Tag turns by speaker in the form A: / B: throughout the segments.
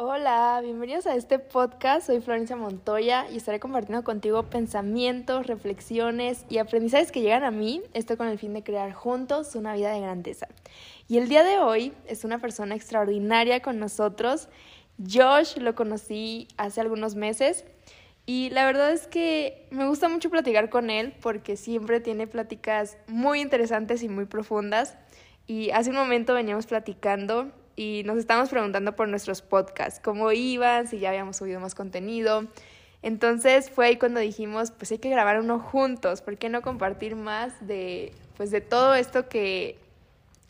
A: Hola, bienvenidos a este podcast. Soy Florencia Montoya y estaré compartiendo contigo pensamientos, reflexiones y aprendizajes que llegan a mí, esto con el fin de crear juntos una vida de grandeza. Y el día de hoy es una persona extraordinaria con nosotros. Josh lo conocí hace algunos meses y la verdad es que me gusta mucho platicar con él porque siempre tiene pláticas muy interesantes y muy profundas. Y hace un momento veníamos platicando y nos estábamos preguntando por nuestros podcasts, cómo iban, si ya habíamos subido más contenido. Entonces fue ahí cuando dijimos, pues hay que grabar uno juntos, ¿por qué no compartir más de, pues de todo esto que,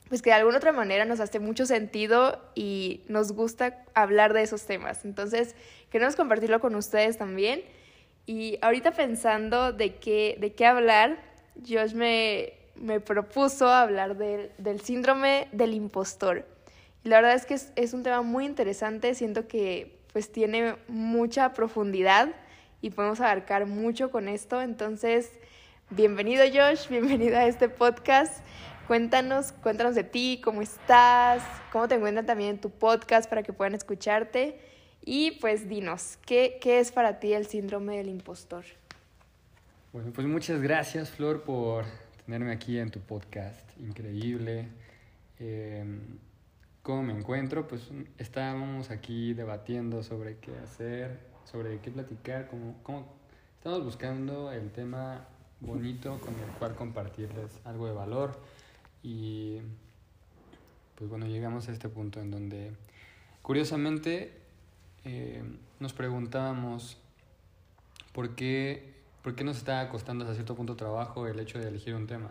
A: pues que de alguna otra manera nos hace mucho sentido y nos gusta hablar de esos temas? Entonces queremos compartirlo con ustedes también. Y ahorita pensando de qué, de qué hablar, Josh me, me propuso hablar del, del síndrome del impostor la verdad es que es, un tema muy interesante, siento que pues tiene mucha profundidad y podemos abarcar mucho con esto. Entonces, bienvenido Josh, bienvenido a este podcast. Cuéntanos, cuéntanos de ti, cómo estás, cómo te encuentran también en tu podcast para que puedan escucharte. Y pues dinos, ¿qué, qué es para ti el síndrome del impostor?
B: Bueno, pues muchas gracias Flor por tenerme aquí en tu podcast. Increíble. Eh, cómo me encuentro, pues estábamos aquí debatiendo sobre qué hacer, sobre qué platicar, cómo, cómo estamos buscando el tema bonito con el cual compartirles algo de valor y pues bueno, llegamos a este punto en donde curiosamente eh, nos preguntábamos por qué, por qué nos está costando hasta cierto punto trabajo el hecho de elegir un tema.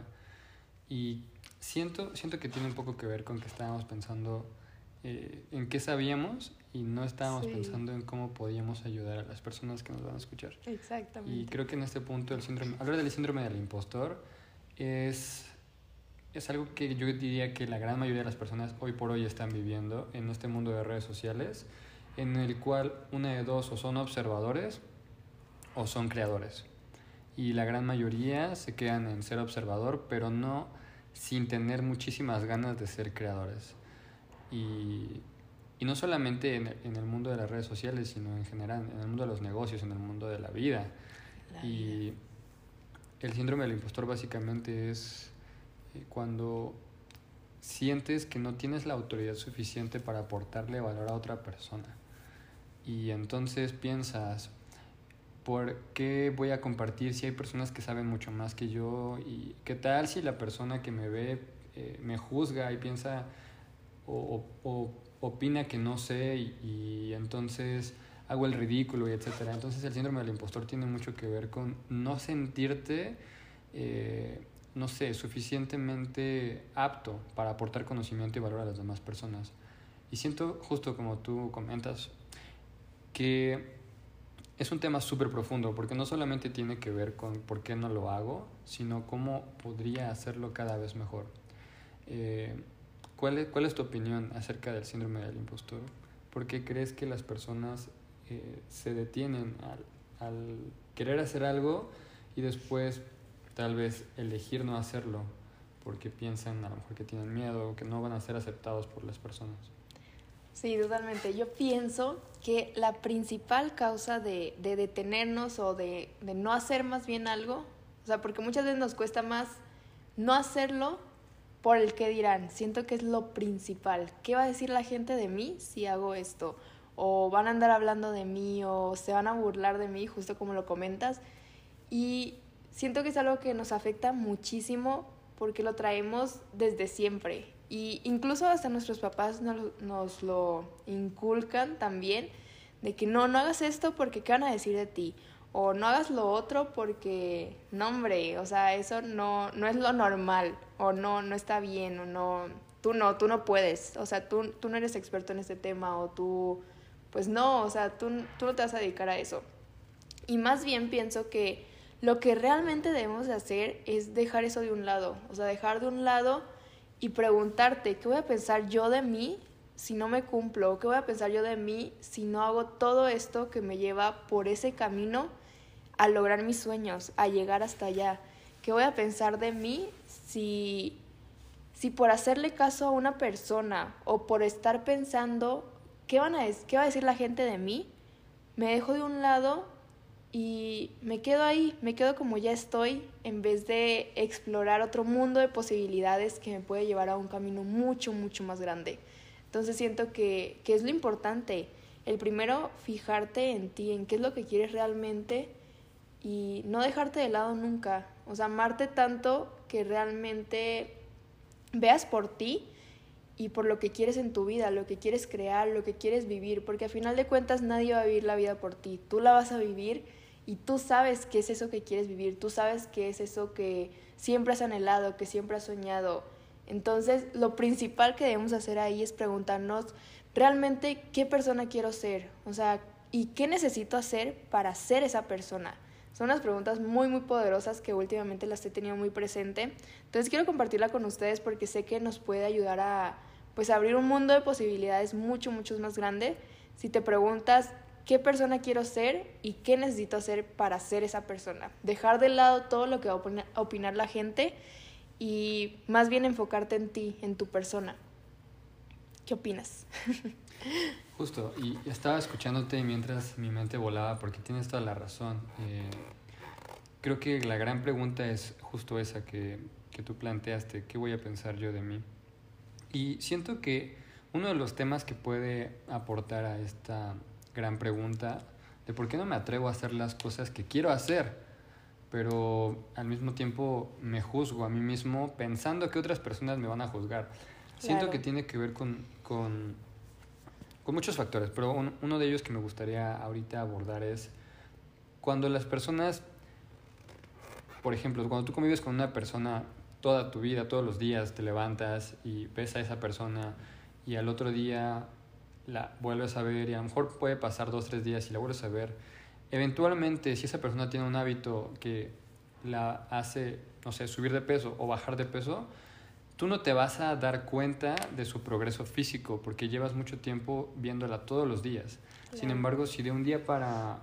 B: Y Siento, siento que tiene un poco que ver con que estábamos pensando eh, en qué sabíamos y no estábamos pensando en cómo podíamos ayudar a las personas que nos van a escuchar.
A: Exactamente.
B: Y creo que en este punto el síndrome, hablar del síndrome del impostor es, es algo que yo diría que la gran mayoría de las personas hoy por hoy están viviendo en este mundo de redes sociales, en el cual una de dos o son observadores o son creadores. Y la gran mayoría se quedan en ser observador, pero no sin tener muchísimas ganas de ser creadores. Y, y no solamente en, en, el mundo de las redes sociales, sino en general, en el mundo de los negocios, en el mundo de la vida. y el síndrome del impostor básicamente es eh, cuando sientes que no tienes la autoridad suficiente para aportarle valor a otra persona. Y entonces piensas, ¿por qué voy a compartir si hay personas que saben mucho más que yo? ¿Y qué tal si la persona que me ve eh, me juzga y piensa o, opina que no sé y, entonces hago el ridículo y etcétera? Entonces el síndrome del impostor tiene mucho que ver con no sentirte, eh, no sé, suficientemente apto para aportar conocimiento y valor a las demás personas. Y siento, justo como tú comentas, que es un tema súper profundo porque no solamente tiene que ver con por qué no lo hago, sino cómo podría hacerlo cada vez mejor. Eh, ¿cuál, es, ¿Cuál es tu opinión acerca del síndrome del impostor? ¿Por qué crees que las personas eh, se detienen al, al querer hacer algo y después tal vez elegir no hacerlo porque piensan a lo mejor que tienen miedo o que no van a ser aceptados por las personas?
A: Sí, totalmente. Yo pienso que la principal causa de, de detenernos o de, de, no hacer más bien algo, o sea, porque muchas veces nos cuesta más no hacerlo por el que dirán. Siento que es lo principal. ¿Qué va a decir la gente de mí si hago esto? O van a andar hablando de mí o se van a burlar de mí, justo como lo comentas. Y siento que es algo que nos afecta muchísimo porque lo traemos desde siempre y incluso hasta nuestros papás nos, nos, lo inculcan también, de que no, no hagas esto porque qué van a decir de ti, o no hagas lo otro porque, no hombre, o sea, eso no, no es lo normal, o no, no está bien, o no, tú no, tú no puedes, o sea, tú, tú no eres experto en este tema, o tú, pues no, o sea, tú, tú no te vas a dedicar a eso. Y más bien pienso que lo que realmente debemos de hacer es dejar eso de un lado, o sea, dejar de un lado y preguntarte, ¿qué voy a pensar yo de mí si no me cumplo? ¿Qué voy a pensar yo de mí si no hago todo esto que me lleva por ese camino a lograr mis sueños, a llegar hasta allá? ¿Qué voy a pensar de mí si, si por hacerle caso a una persona o por estar pensando ¿qué, van a, ¿qué va a decir la gente de mí? Me dejo de un lado y me quedo ahí, me quedo como ya estoy, en vez de explorar otro mundo de posibilidades que me puede llevar a un camino mucho, mucho más grande. Entonces siento que, que es lo importante. El primero, fijarte en ti, en qué es lo que quieres realmente y no dejarte de lado nunca. O sea, amarte tanto que realmente veas por ti y por lo que quieres en tu vida, lo que quieres crear, lo que quieres vivir, porque a final de cuentas nadie va a vivir la vida por ti, tú la vas a vivir y tú sabes qué es eso que quieres vivir, tú sabes qué es eso que siempre has anhelado, que siempre has soñado. Entonces, lo principal que debemos hacer ahí es preguntarnos realmente qué persona quiero ser, o sea, y qué necesito hacer para ser esa persona. Son unas preguntas muy, muy poderosas que últimamente las he tenido muy presente. Entonces quiero compartirla con ustedes porque sé que nos puede ayudar a pues abrir un mundo de posibilidades mucho, mucho más grande. Si te preguntas qué persona quiero ser y qué necesito hacer para ser esa persona. Dejar de lado todo lo que va a opinar la gente y más bien enfocarte en ti, en tu persona. ¿Qué opinas?
B: Justo, y estaba escuchándote mientras mi mente volaba porque tienes toda la razón. Eh, creo que la gran pregunta es justo esa que, que tú planteaste, ¿qué voy a pensar yo de mí? Y siento que uno de los temas que puede aportar a esta gran pregunta de por qué no me atrevo a hacer las cosas que quiero hacer, pero al mismo tiempo me juzgo a mí mismo pensando que otras personas me van a juzgar. Siento que tiene que ver con, con con muchos factores, pero uno de ellos que me gustaría ahorita abordar es cuando las personas, por ejemplo, cuando tú convives con una persona toda tu vida, todos los días, te levantas y ves a esa persona y al otro día la vuelves a ver y a lo mejor puede pasar dos, tres días y la vuelves a ver, eventualmente si esa persona tiene un hábito que la hace, no sé, subir de peso o bajar de peso, tú no te vas a dar cuenta de su progreso físico porque llevas mucho tiempo viéndola todos los días. Sin embargo, si de un día para,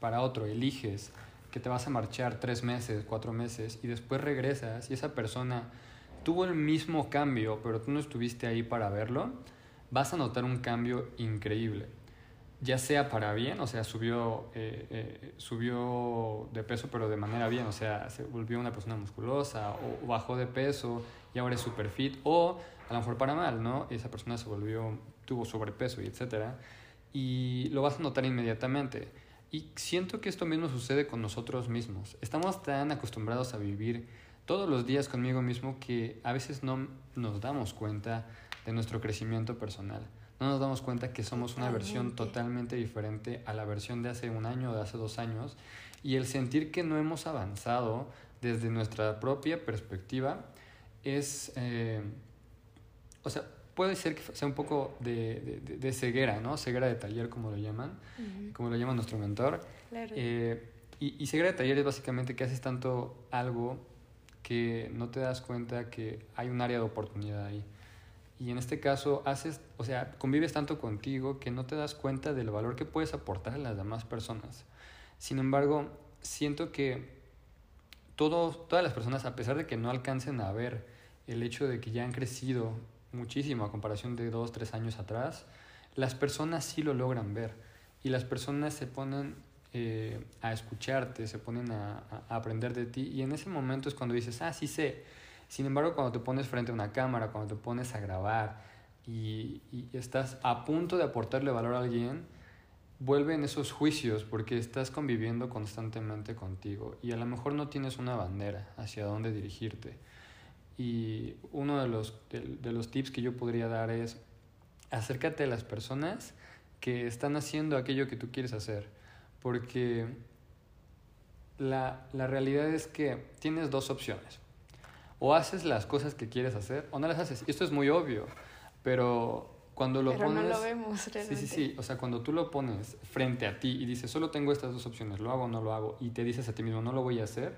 B: para otro eliges que te vas a marchar tres meses, cuatro meses y después regresas y esa persona tuvo el mismo cambio, pero tú no estuviste ahí para verlo, vas a notar un cambio increíble ya sea para bien, o sea, subió, eh, eh, subió de peso pero de manera bien, o sea, se volvió una persona musculosa o bajó de peso y ahora es super fit, o a lo mejor para mal, ¿no? Esa persona se volvió, tuvo sobrepeso y etcétera, y lo vas a notar inmediatamente. Y siento que esto mismo sucede con nosotros mismos. Estamos tan acostumbrados a vivir todos los días conmigo mismo que a veces no nos damos cuenta de nuestro crecimiento personal no nos damos cuenta que somos una versión totalmente diferente a la versión de hace un año o de hace dos años y el sentir que no hemos avanzado desde nuestra propia perspectiva es, eh, o sea, puede ser que sea un poco de, de, ceguera, ¿no? Ceguera de taller, como lo llaman, como lo llama nuestro mentor. Eh, y, y ceguera de taller es básicamente que haces tanto algo que no te das cuenta que hay un área de oportunidad ahí. Y en este caso haces, o sea, convives tanto contigo que no te das cuenta del valor que puedes aportar a las demás personas. Sin embargo, siento que todos, todas las personas, a pesar de que no alcancen a ver el hecho de que ya han crecido muchísimo a comparación de dos, tres años atrás, las personas sí lo logran ver. Y las personas se ponen eh, a escucharte, se ponen a, a aprender de ti. Y en ese momento es cuando dices, ah, sí sé sin embargo, cuando te pones frente a una cámara, cuando te pones a grabar y, estás a punto de aportarle valor a alguien, vuelven esos juicios porque estás conviviendo constantemente contigo y a lo mejor no tienes una bandera hacia dónde dirigirte. Y uno de los, de, los tips que yo podría dar es acércate a las personas que están haciendo aquello que tú quieres hacer, porque la, la realidad es que tienes dos opciones o haces las cosas que quieres hacer o no las haces. Y esto es muy obvio, pero cuando lo
A: pero
B: pones...
A: no lo vemos realmente.
B: Sí, sí, sí. O sea, cuando tú lo pones frente a ti y dices, solo tengo estas dos opciones, lo hago o no lo hago, y te dices a ti mismo, no lo voy a hacer,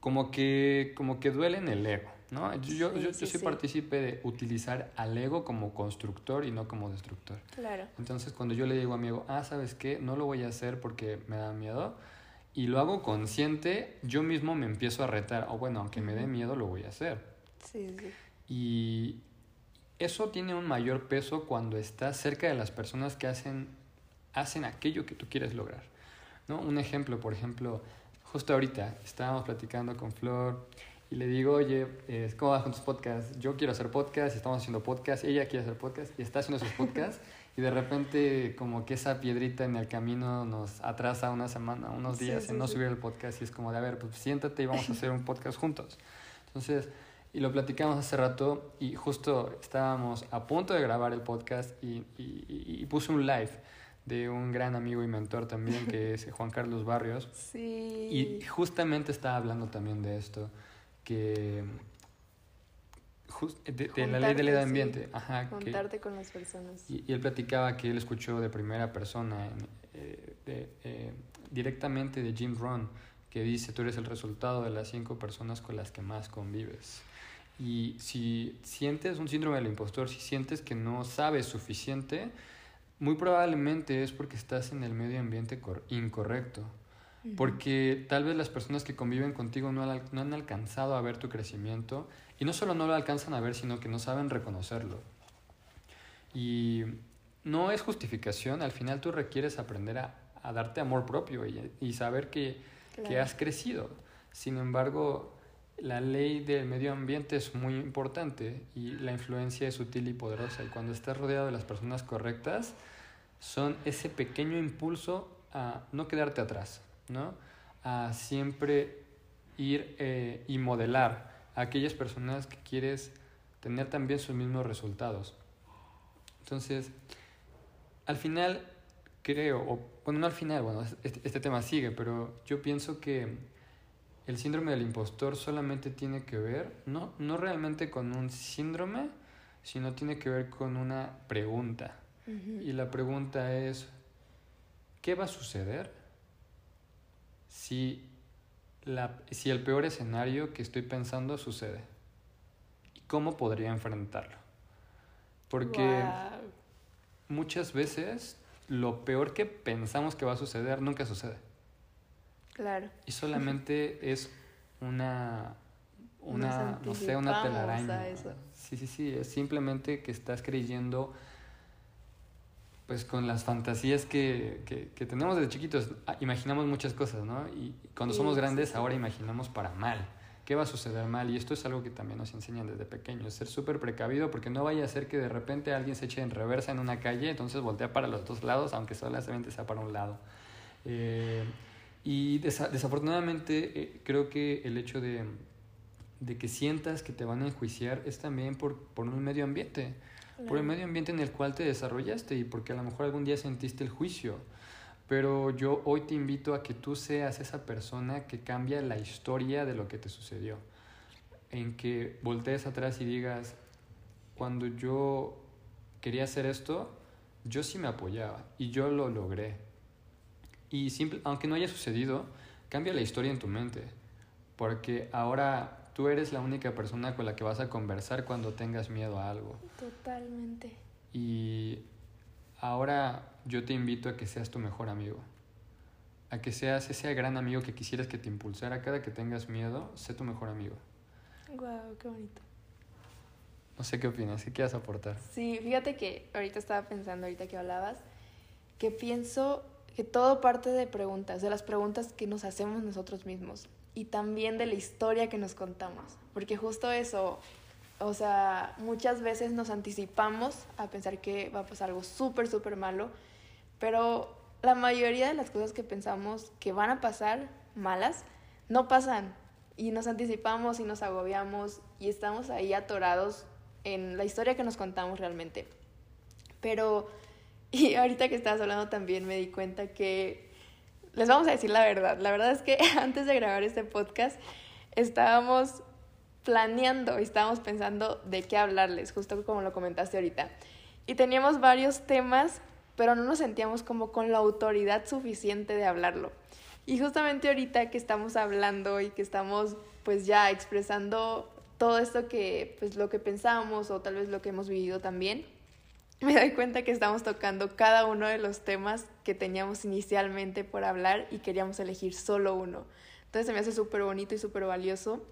B: como que, como que duele en el ego, ¿no? Yo, yo, yo, soy partícipe de utilizar al ego como constructor y no como destructor.
A: Claro.
B: Entonces, cuando yo le digo a mi ego, ah, ¿sabes qué? No lo voy a hacer porque me da miedo y lo hago consciente, yo mismo me empiezo a retar, o bueno, aunque me dé miedo, lo voy a hacer.
A: Sí, sí.
B: Y eso tiene un mayor peso cuando estás cerca de las personas que hacen, hacen aquello que tú quieres lograr. ¿no? Un ejemplo, por ejemplo, justo ahorita estábamos platicando con Flor y le digo, oye, ¿cómo vas con tus podcasts? Yo quiero hacer podcast, estamos haciendo podcast, ella quiere hacer podcast y está haciendo sus podcasts y de repente como que esa piedrita en el camino nos atrasa una semana, unos días en no subir el podcast y es como de, a ver, pues siéntate y vamos a hacer un podcast juntos. Entonces, y lo platicamos hace rato y justo estábamos a punto de grabar el podcast y, y, y puse un live de un gran amigo y mentor también que es Juan Carlos Barrios.
A: Sí.
B: Y justamente estaba hablando también de esto, que de, la ley del medio ambiente. Ajá,
A: Contarte con las personas.
B: Y, él platicaba que él escuchó de primera persona, eh, de, eh, directamente de Jim Rohn, que dice, tú eres el resultado de las cinco personas con las que más convives. Y si sientes un síndrome del impostor, si sientes que no sabes suficiente, muy probablemente es porque estás en el medio ambiente incorrecto. Porque tal vez las personas que conviven contigo no, no, han alcanzado a ver tu crecimiento y no solo no lo alcanzan a ver, sino que no saben reconocerlo. Y no es justificación, al final tú requieres aprender a, a darte amor propio y, y saber que, que has crecido. Sin embargo, la ley del medio ambiente es muy importante y la influencia es sutil y poderosa. Y cuando estás rodeado de las personas correctas, son ese pequeño impulso a no quedarte atrás, ¿no? A siempre ir eh, y modelar a aquellas personas que quieres tener también sus mismos resultados. Entonces, al final creo, o bueno, no al final, bueno, este, este tema sigue, pero yo pienso que el síndrome del impostor solamente tiene que ver, no, no realmente con un síndrome, sino tiene que ver con una pregunta. Y la pregunta es, ¿qué va a suceder si, la, si el peor escenario que estoy pensando sucede? ¿Y cómo podría enfrentarlo? Porque muchas veces lo peor que pensamos que va a suceder nunca sucede.
A: Claro.
B: Y solamente es una, una no sé, una telaraña. Sí, sí, sí, es simplemente que estás creyendo pues con las fantasías que, que, tenemos desde chiquitos, ah, imaginamos muchas cosas, ¿no? Y cuando somos grandes ahora imaginamos para mal. ¿Qué va a suceder mal? Y esto es algo que también nos enseñan desde pequeños, ser súper precavido porque no vaya a ser que de repente alguien se eche en reversa en una calle, entonces voltea para los dos lados, aunque solamente sea para un lado. Eh, y desafortunadamente eh, creo que el hecho de, de, que sientas que te van a enjuiciar es también por, por un medio ambiente, por el medio ambiente en el cual te desarrollaste y porque a lo mejor algún día sentiste el juicio. Pero yo hoy te invito a que tú seas esa persona que cambia la historia de lo que te sucedió. En que voltees atrás y digas, cuando yo quería hacer esto, yo sí me apoyaba y yo lo logré y simple, aunque no haya sucedido, cambia la historia en tu mente, porque ahora tú eres la única persona con la que vas a conversar cuando tengas miedo a algo.
A: Totalmente.
B: Y ahora yo te invito a que seas tu mejor amigo, a que seas ese gran amigo que quisieras que te impulsara cada que tengas miedo, sé tu mejor amigo.
A: Wow, qué bonito.
B: No sé qué opinas, ¿qué quieres aportar?
A: Sí, fíjate que ahorita estaba pensando, ahorita que hablabas, que pienso que todo parte de preguntas, de las preguntas que nos hacemos nosotros mismos y también de la historia que nos contamos, porque justo eso, o sea, muchas veces nos anticipamos a pensar que va a pasar algo súper, súper malo, pero la mayoría de las cosas que pensamos que van a pasar malas, no pasan y nos anticipamos y nos agobiamos y estamos ahí atorados en la historia que nos contamos realmente. Pero y ahorita que estabas hablando también me di cuenta que les vamos a decir la verdad. La verdad es que antes de grabar este podcast estábamos planeando y estábamos pensando de qué hablarles, justo como lo comentaste ahorita. Y teníamos varios temas, pero no nos sentíamos como con la autoridad suficiente de hablarlo. Y justamente ahorita que estamos hablando y que estamos pues ya expresando todo esto que pues lo que pensamos o tal vez lo que hemos vivido también, me doy cuenta que estamos tocando cada uno de los temas que teníamos inicialmente por hablar y queríamos elegir solo uno. Entonces se me hace súper bonito y súper valioso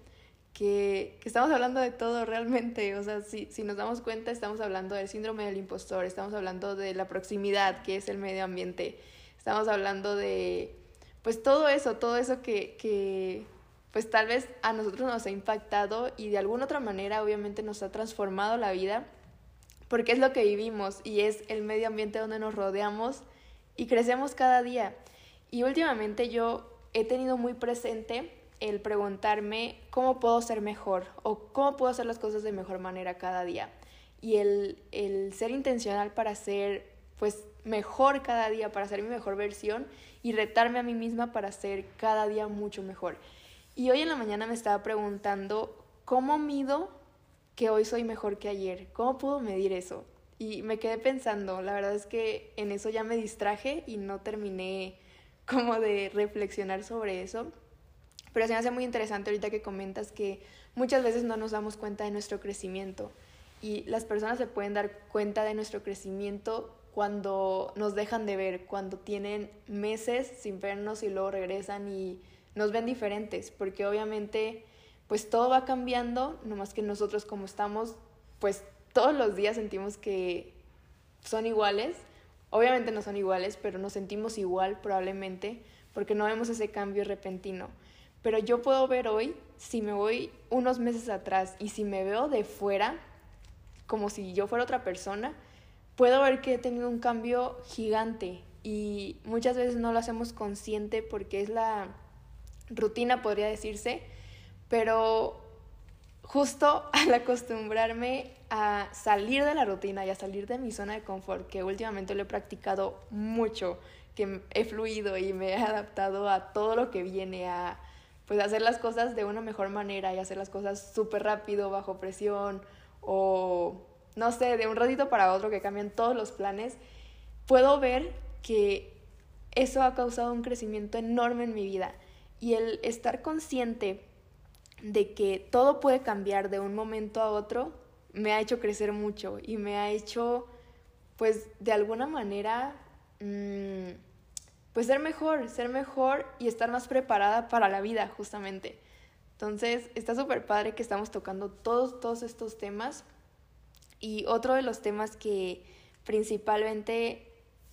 A: que, que, estamos hablando de todo realmente. O sea, si, si nos damos cuenta, estamos hablando del síndrome del impostor, estamos hablando de la proximidad, que es el medio ambiente, estamos hablando de, pues todo eso, todo eso que, que pues tal vez a nosotros nos ha impactado y de alguna otra manera obviamente nos ha transformado la vida, porque es lo que vivimos y es el medio ambiente donde nos rodeamos y crecemos cada día. Y últimamente yo he tenido muy presente el preguntarme cómo puedo ser mejor o cómo puedo hacer las cosas de mejor manera cada día. Y el, el ser intencional para ser pues mejor cada día, para ser mi mejor versión y retarme a mí misma para ser cada día mucho mejor. Y hoy en la mañana me estaba preguntando cómo mido que hoy soy mejor que ayer, cómo puedo medir eso. Y me quedé pensando, la verdad es que en eso ya me distraje y no terminé como de reflexionar sobre eso. Pero se me hace muy interesante ahorita que comentas que muchas veces no nos damos cuenta de nuestro crecimiento y las personas se pueden dar cuenta de nuestro crecimiento cuando nos dejan de ver, cuando tienen meses sin vernos y luego regresan y nos ven diferentes, porque obviamente pues todo va cambiando, no más que nosotros como estamos, pues todos los días sentimos que son iguales. Obviamente no son iguales, pero nos sentimos igual probablemente porque no vemos ese cambio repentino. Pero yo puedo ver hoy, si me voy unos meses atrás y si me veo de fuera, como si yo fuera otra persona, puedo ver que he tenido un cambio gigante y muchas veces no lo hacemos consciente porque es la rutina, podría decirse, pero justo al acostumbrarme a salir de la rutina y a salir de mi zona de confort, que últimamente lo he practicado mucho, que he fluido y me he adaptado a todo lo que viene, a pues hacer las cosas de una mejor manera y hacer las cosas súper rápido, bajo presión o no sé, de un ratito para otro que cambian todos los planes, puedo ver que eso ha causado un crecimiento enorme en mi vida. Y el estar consciente de que todo puede cambiar de un momento a otro me ha hecho crecer mucho y me ha hecho pues de alguna manera mmm, pues ser mejor, ser mejor y estar más preparada para la vida, justamente. Entonces, está súper padre que estamos tocando todos, todos estos temas. Y otro de los temas que principalmente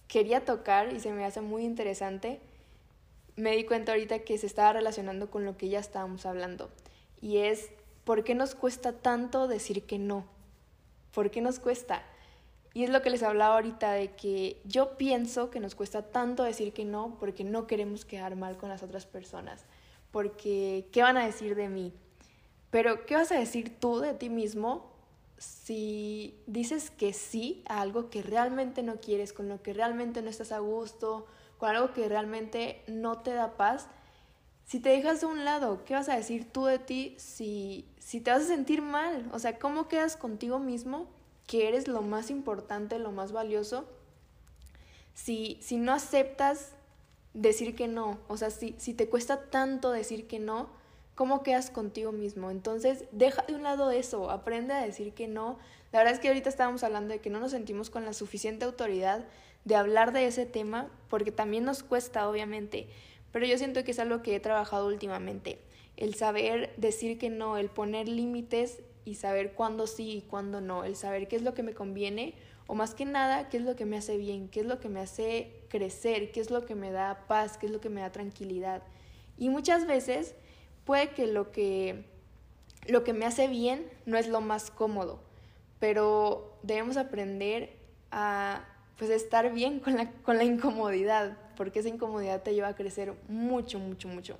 A: quería tocar y se me hace muy interesante, me di cuenta ahorita que se estaba relacionando con lo que ya estábamos hablando. Y es, ¿por qué nos cuesta tanto decir que no? ¿Por qué nos cuesta? Y es lo que les hablaba ahorita de que yo pienso que nos cuesta tanto decir que no porque no queremos quedar mal con las otras personas, porque ¿qué van a decir de mí? Pero ¿qué vas a decir tú de ti mismo si dices que sí a algo que realmente no quieres, con lo que realmente no estás a gusto, con algo que realmente no te da paz? Si te dejas de un lado, ¿qué vas a decir tú de ti si, si te vas a sentir mal? O sea, ¿cómo quedas contigo mismo que eres lo más importante, lo más valioso, si, si no aceptas decir que no, o sea, si, si te cuesta tanto decir que no, ¿cómo quedas contigo mismo? Entonces, deja de un lado eso, aprende a decir que no. La verdad es que ahorita estábamos hablando de que no nos sentimos con la suficiente autoridad de hablar de ese tema, porque también nos cuesta, obviamente, pero yo siento que es algo que he trabajado últimamente, el saber decir que no, el poner límites y saber cuándo sí y cuándo no, el saber qué es lo que me conviene o más que nada qué es lo que me hace bien, qué es lo que me hace crecer, qué es lo que me da paz, qué es lo que me da tranquilidad. Y muchas veces puede que lo que lo que me hace bien no es lo más cómodo, pero debemos aprender a pues estar bien con la, con la incomodidad, porque esa incomodidad te lleva a crecer mucho, mucho, mucho.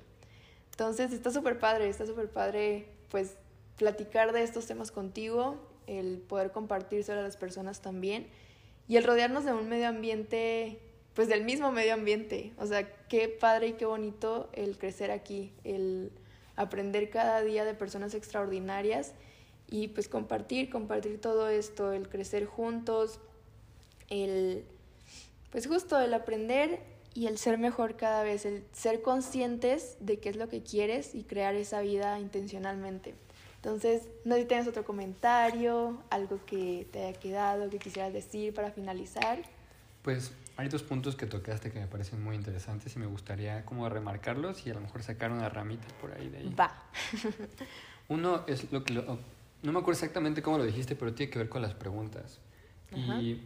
A: Entonces está súper padre, está súper padre pues platicar de estos temas contigo, el poder compartírselo a las personas también y el rodearnos de un medio ambiente, pues del mismo medio ambiente. O sea, qué padre y qué bonito el crecer aquí, el aprender cada día de personas extraordinarias y pues compartir, compartir todo esto, el crecer juntos, el pues justo el aprender y el ser mejor cada vez, el ser conscientes de qué es lo que quieres y crear esa vida intencionalmente. Entonces, no sé si tienes otro comentario, algo que te haya quedado, que quisieras decir para finalizar.
B: Pues hay dos puntos que tocaste que me parecen muy interesantes y me gustaría como remarcarlos y a lo mejor sacar una ramita por ahí de ahí.
A: Va.
B: Uno es lo que... Lo, no me acuerdo exactamente cómo lo dijiste, pero tiene que ver con las preguntas. Y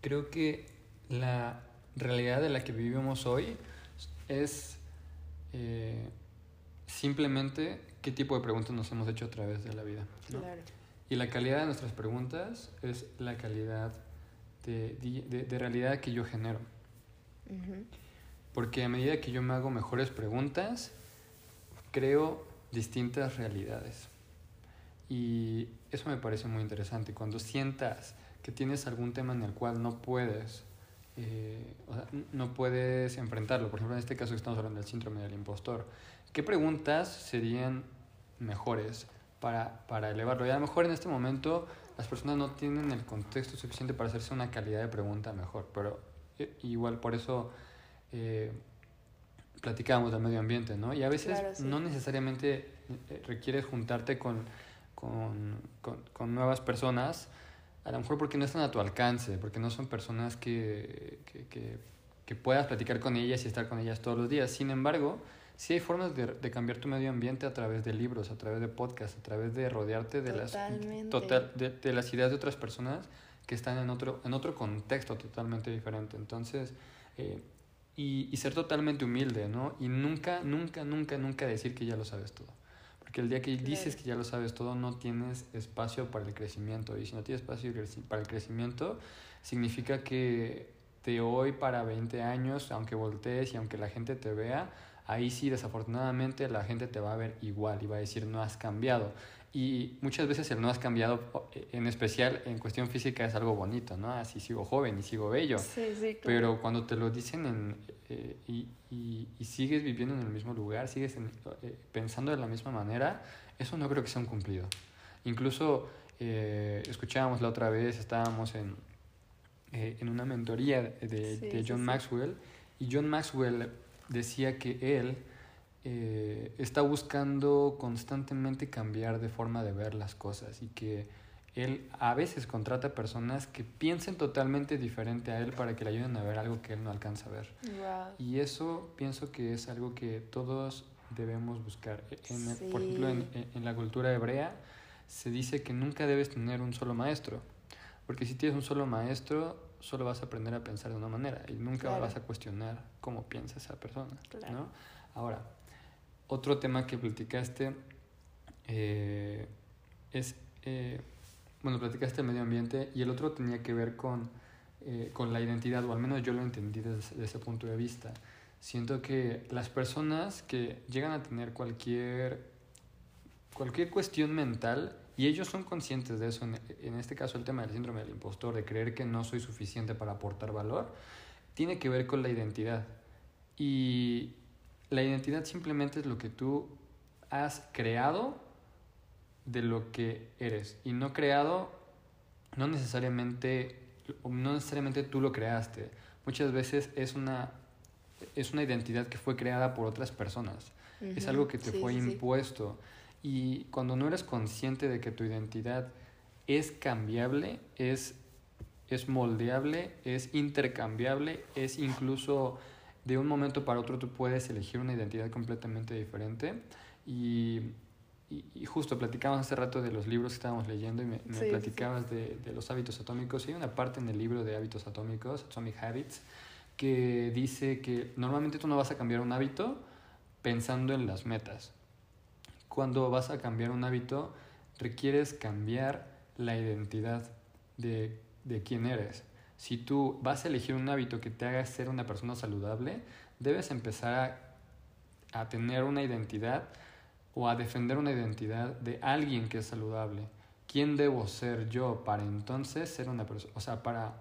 B: creo que la realidad de la que vivimos hoy es eh, simplemente qué tipo de preguntas nos hemos hecho a través de la vida. Y la calidad de nuestras preguntas es la calidad de, de, realidad que yo genero. Porque a medida que yo me hago mejores preguntas, creo distintas realidades. Y eso me parece muy interesante. Cuando sientas que tienes algún tema en el cual no puedes, eh, no puedes enfrentarlo, por ejemplo, en este caso estamos hablando del síndrome del impostor, ¿qué preguntas serían mejores para, para elevarlo? Y a lo mejor en este momento las personas no tienen el contexto suficiente para hacerse una calidad de pregunta mejor, pero eh, igual por eso eh, platicábamos del medio ambiente, ¿no? Y a veces no necesariamente requieres juntarte con con, con, con, nuevas personas, a lo mejor porque no están a tu alcance, porque no son personas que, que, que, que puedas platicar con ellas y estar con ellas todos los días. Sin embargo, sí hay formas de, de, cambiar tu medio ambiente a través de libros, a través de podcasts, a través de rodearte de, las, total, de, de, las ideas de otras personas que están en otro, en otro contexto totalmente diferente. Entonces, eh, y, y, ser totalmente humilde, ¿no? Y nunca, nunca, nunca, nunca decir que ya lo sabes todo. Porque el día que dices que ya lo sabes todo, no tienes espacio para el crecimiento. Y si no tienes espacio para el crecimiento, significa que de hoy para 20 años, aunque voltees y aunque la gente te vea, ahí sí desafortunadamente la gente te va a ver igual y va a decir no has cambiado. Y muchas veces el no has cambiado, en especial en cuestión física, es algo bonito, ¿no? Así sigo joven y sigo bello.
A: Sí, sí,
B: Pero cuando te lo dicen en, eh, y, y, y, sigues viviendo en el mismo lugar, sigues eh, pensando de la misma manera, eso no creo que sea un cumplido. Incluso eh, escuchábamos la otra vez, estábamos en, en una mentoría de, de John Maxwell y John Maxwell decía que él eh, está buscando constantemente cambiar de forma de ver las cosas y que él a veces contrata personas que piensen totalmente diferente a él para que le ayuden a ver algo que él no alcanza a ver. Y eso pienso que es algo que todos debemos buscar. En, Por ejemplo, en, en, la cultura hebrea se dice que nunca debes tener un solo maestro, porque si tienes un solo maestro, solo vas a aprender a pensar de una manera y nunca vas a cuestionar cómo piensa esa persona. ¿no? Ahora, otro tema que platicaste eh, es, eh, bueno, platicaste medio ambiente y el otro tenía que ver con, eh, con la identidad, o al menos yo lo entendí desde, ese punto de vista. Siento que las personas que llegan a tener cualquier, cualquier cuestión mental, y ellos son conscientes de eso, en, en este caso el tema del síndrome del impostor, de creer que no soy suficiente para aportar valor, tiene que ver con la identidad. Y la identidad simplemente es lo que tú has creado de lo que eres. Y no creado no necesariamente no necesariamente tú lo creaste. Muchas veces es una es una identidad que fue creada por otras personas. Es algo que te fue impuesto. Y cuando no eres consciente de que tu identidad es cambiable es es moldeable es intercambiable es incluso de un momento para otro tú puedes elegir una identidad completamente diferente. Y, y, justo platicábamos hace rato de los libros que estábamos leyendo y me, me platicabas De, de, los hábitos atómicos. Y hay una parte en el libro de hábitos atómicos, Atomic Habits, que dice que normalmente tú no vas a cambiar un hábito pensando en las metas. Cuando vas a cambiar un hábito, requieres cambiar la identidad de, de quién eres si tú vas a elegir un hábito que te haga ser una persona saludable, debes empezar a, a, tener una identidad o a defender una identidad de alguien que es saludable. ¿Quién debo ser yo para entonces ser una persona? O sea, para,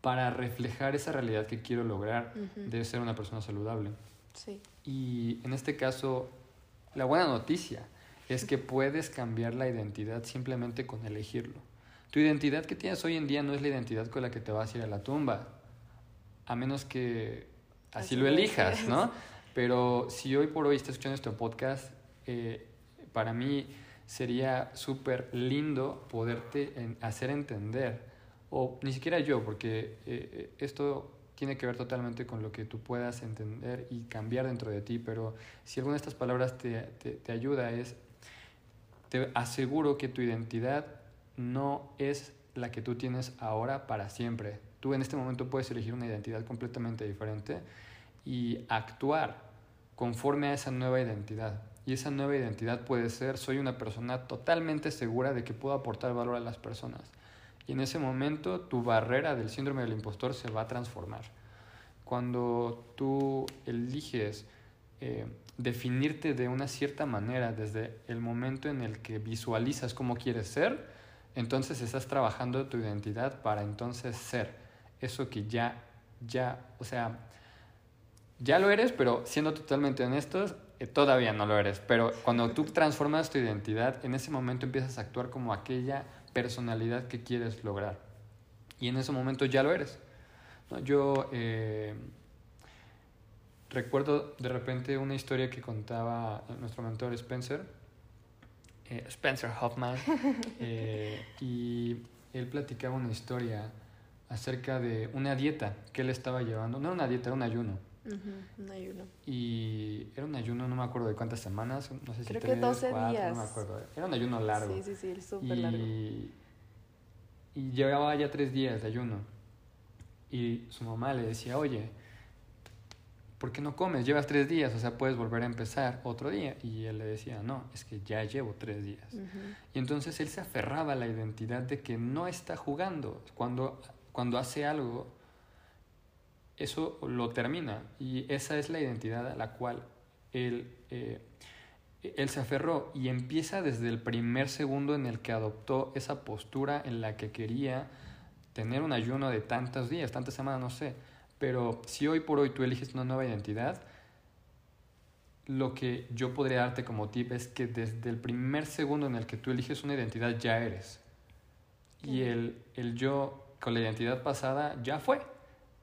B: para reflejar esa realidad que quiero lograr de ser una persona saludable.
A: Sí.
B: Y en este caso, la buena noticia es que puedes cambiar la identidad simplemente con elegirlo. Tu identidad que tienes hoy en día no es la identidad con la que te vas a ir a la tumba, a menos que así, así lo elijas, ¿no? Pero si hoy por hoy estás escuchando este podcast, eh, para mí sería súper lindo poderte hacer entender, o ni siquiera yo, porque eh, esto tiene que ver totalmente con lo que tú puedas entender y cambiar dentro de ti, pero si alguna de estas palabras te, te, te ayuda es, te aseguro que tu identidad no es la que tú tienes ahora para siempre. Tú en este momento puedes elegir una identidad completamente diferente y actuar conforme a esa nueva identidad. Y esa nueva identidad puede ser, soy una persona totalmente segura de que puedo aportar valor a las personas. Y en ese momento tu barrera del síndrome del impostor se va a transformar. Cuando tú eliges eh, definirte de una cierta manera desde el momento en el que visualizas cómo quieres ser, entonces estás trabajando tu identidad para entonces ser eso que ya, ya, o sea, ya lo eres, pero siendo totalmente honestos, eh, todavía no lo eres. Pero cuando tú transformas tu identidad, en ese momento empiezas a actuar como aquella personalidad que quieres lograr. Y en ese momento ya lo eres. Yo eh, recuerdo de repente una historia que contaba nuestro mentor Spencer, eh, Spencer Hoffman, eh, y él platicaba una historia acerca de una dieta que él estaba llevando. No era una dieta, era un ayuno.
A: Un ayuno.
B: Y era un ayuno, no me acuerdo de cuántas semanas, no sé si
A: Creo que 12 días.
B: No me acuerdo. Era un ayuno largo.
A: Sí, sí, sí, súper largo.
B: Y llevaba ya tres días de ayuno. Y su mamá le decía, oye, ¿por qué no comes? Llevas tres días, o sea, puedes volver a empezar otro día. Y él le decía, no, es que ya llevo tres días. Y entonces él se aferraba a la identidad de que no está jugando. Cuando, cuando hace algo, eso lo termina. Y esa es la identidad a la cual él, eh, él se aferró. Y empieza desde el primer segundo en el que adoptó esa postura en la que quería tener un ayuno de tantos días, tantas semanas, no sé pero si hoy por hoy tú eliges una nueva identidad, lo que yo podría darte como tip es que desde el primer segundo en el que tú eliges una identidad ya eres. Y el, el yo con la identidad pasada ya fue.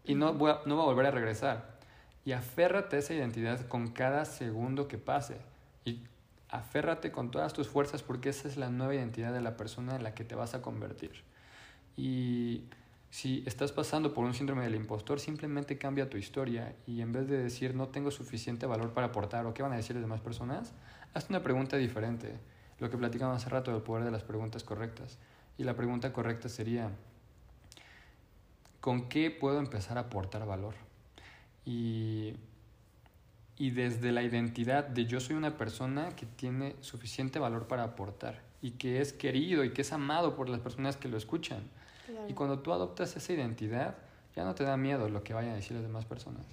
B: Y no, no va a volver a regresar. Y aférrate a esa identidad con cada segundo que pase. Y aférrate con todas tus fuerzas porque esa es la nueva identidad de la persona en la que te vas a convertir. Y si estás pasando por un síndrome del impostor, simplemente cambia tu historia y en vez de decir no tengo suficiente valor para aportar o qué van a decir las demás personas, haz una pregunta diferente. Lo que platicamos hace rato del poder de las preguntas correctas. Y la pregunta correcta sería, ¿con qué puedo empezar a aportar valor? Y, y desde la identidad de yo soy una persona que tiene suficiente valor para aportar y que es querido y que es amado por las personas que lo escuchan y cuando tú adoptas esa identidad, ya no te da miedo lo que vayan a decir las demás personas.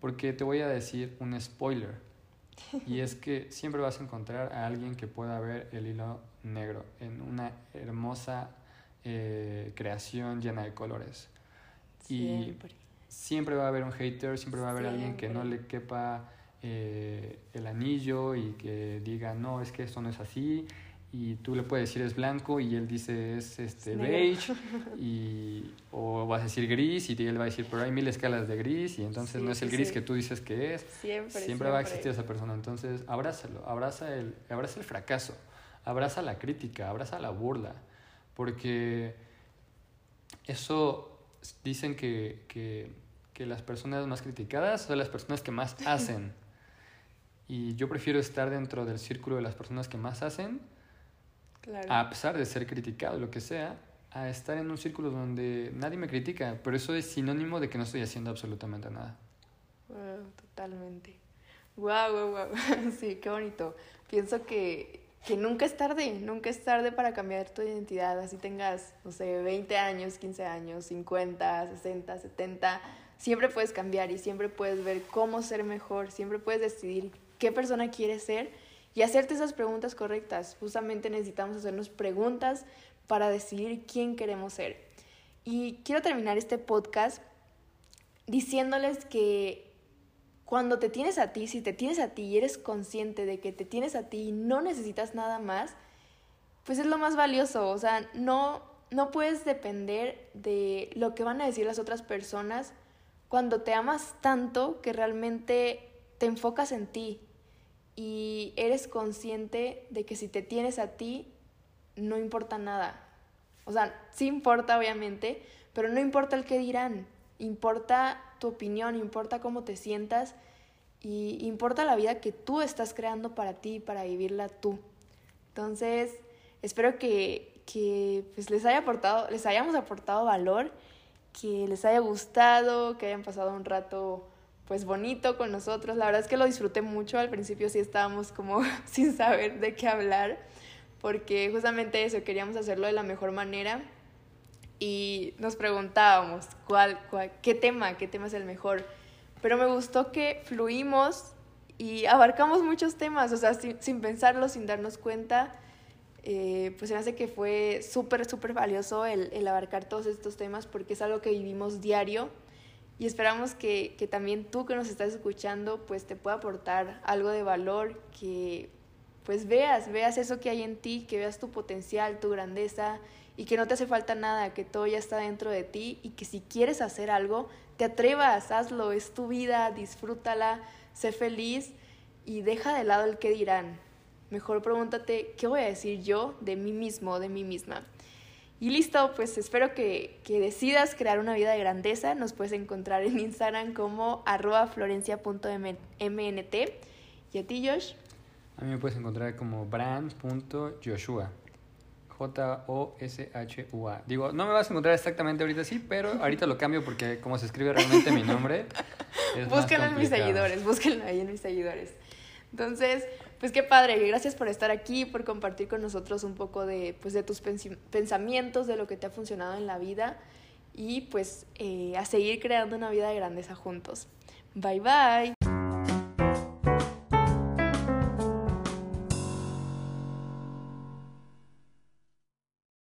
B: Porque te voy a decir un spoiler. Y es que siempre vas a encontrar a alguien que pueda ver el hilo negro en una hermosa eh, creación llena de colores. Siempre. Y siempre. va a haber un hater, siempre va a haber alguien que no le quepa eh, el anillo y que diga, no, es que esto no es así y tú le puedes decir es blanco y él dice es este beige y o vas a decir gris y él va a decir pero hay mil escalas de gris y entonces no es el gris que tú dices que es
A: siempre,
B: siempre, va a existir esa persona. Entonces abrázalo abraza el abraza el fracaso abraza la crítica abraza la burla porque eso dicen que, que, que las personas más criticadas son las personas que más hacen y yo prefiero estar dentro del círculo de las personas que más hacen a pesar de ser criticado, lo que sea, a estar en un círculo donde nadie me critica, pero eso es sinónimo de que no estoy haciendo absolutamente nada.
A: totalmente. Wow, wow, wow. Sí, qué bonito. Pienso que, que nunca es tarde, nunca es tarde para cambiar tu identidad, así tengas, no sé, 20 años, 15 años, 50, 60, 70, siempre puedes cambiar y siempre puedes ver cómo ser mejor, siempre puedes decidir qué persona quieres ser y hacerte esas preguntas correctas. Justamente necesitamos hacernos preguntas para decidir quién queremos ser. Y quiero terminar este podcast diciéndoles que cuando te tienes a ti, si te tienes a ti y eres consciente de que te tienes a ti y no necesitas nada más, pues es lo más valioso. O sea, no, no puedes depender de lo que van a decir las otras personas cuando te amas tanto que realmente te enfocas en ti, y eres consciente de que si te tienes a ti, no importa nada. O sea, sí importa obviamente, pero no importa el que dirán, importa tu opinión, importa cómo te sientas y importa la vida que tú estás creando para ti, para vivirla tú. Entonces, espero que, que pues, les, haya aportado, les hayamos aportado valor, que les haya gustado, que hayan pasado un rato pues bonito con nosotros. La verdad es que lo disfruté mucho. Al principio sí estábamos como sin saber de qué hablar, porque justamente eso, queríamos hacerlo de la mejor manera y nos preguntábamos cuál, cuál, qué tema, qué tema es el mejor. Pero me gustó que fluimos y abarcamos muchos temas, o sea, sin, pensarlo, sin darnos cuenta. Eh, pues se me hace que fue súper, súper valioso el, el, abarcar todos estos temas porque es algo que vivimos diario y esperamos que, que, también tú que nos estás escuchando pues te pueda aportar algo de valor, que pues veas, veas eso que hay en ti, que veas tu potencial, tu grandeza y que no te hace falta nada, que todo ya está dentro de ti y que si quieres hacer algo, te atrevas, hazlo, es tu vida, disfrútala, sé feliz y deja de lado el que dirán. Mejor pregúntate, ¿qué voy a decir yo de mí mismo, de mí misma? Y listo, pues espero que, que decidas crear una vida de grandeza. Nos puedes encontrar en Instagram como florencia.mnt. ¿Y a ti, Josh?
B: A mí me puedes encontrar como brand.joshua. J-O-S-H-U-A. Digo, no me vas a encontrar exactamente ahorita sí, pero ahorita lo cambio porque como se escribe realmente mi nombre.
A: Es búsquenlo en mis seguidores, búsquenlo ahí en mis seguidores. Entonces, pues qué padre, gracias por estar aquí, por compartir con nosotros un poco de, pues, de tus pensamientos, de lo que te ha funcionado en la vida y pues eh, a seguir creando una vida de grandeza juntos. Bye bye.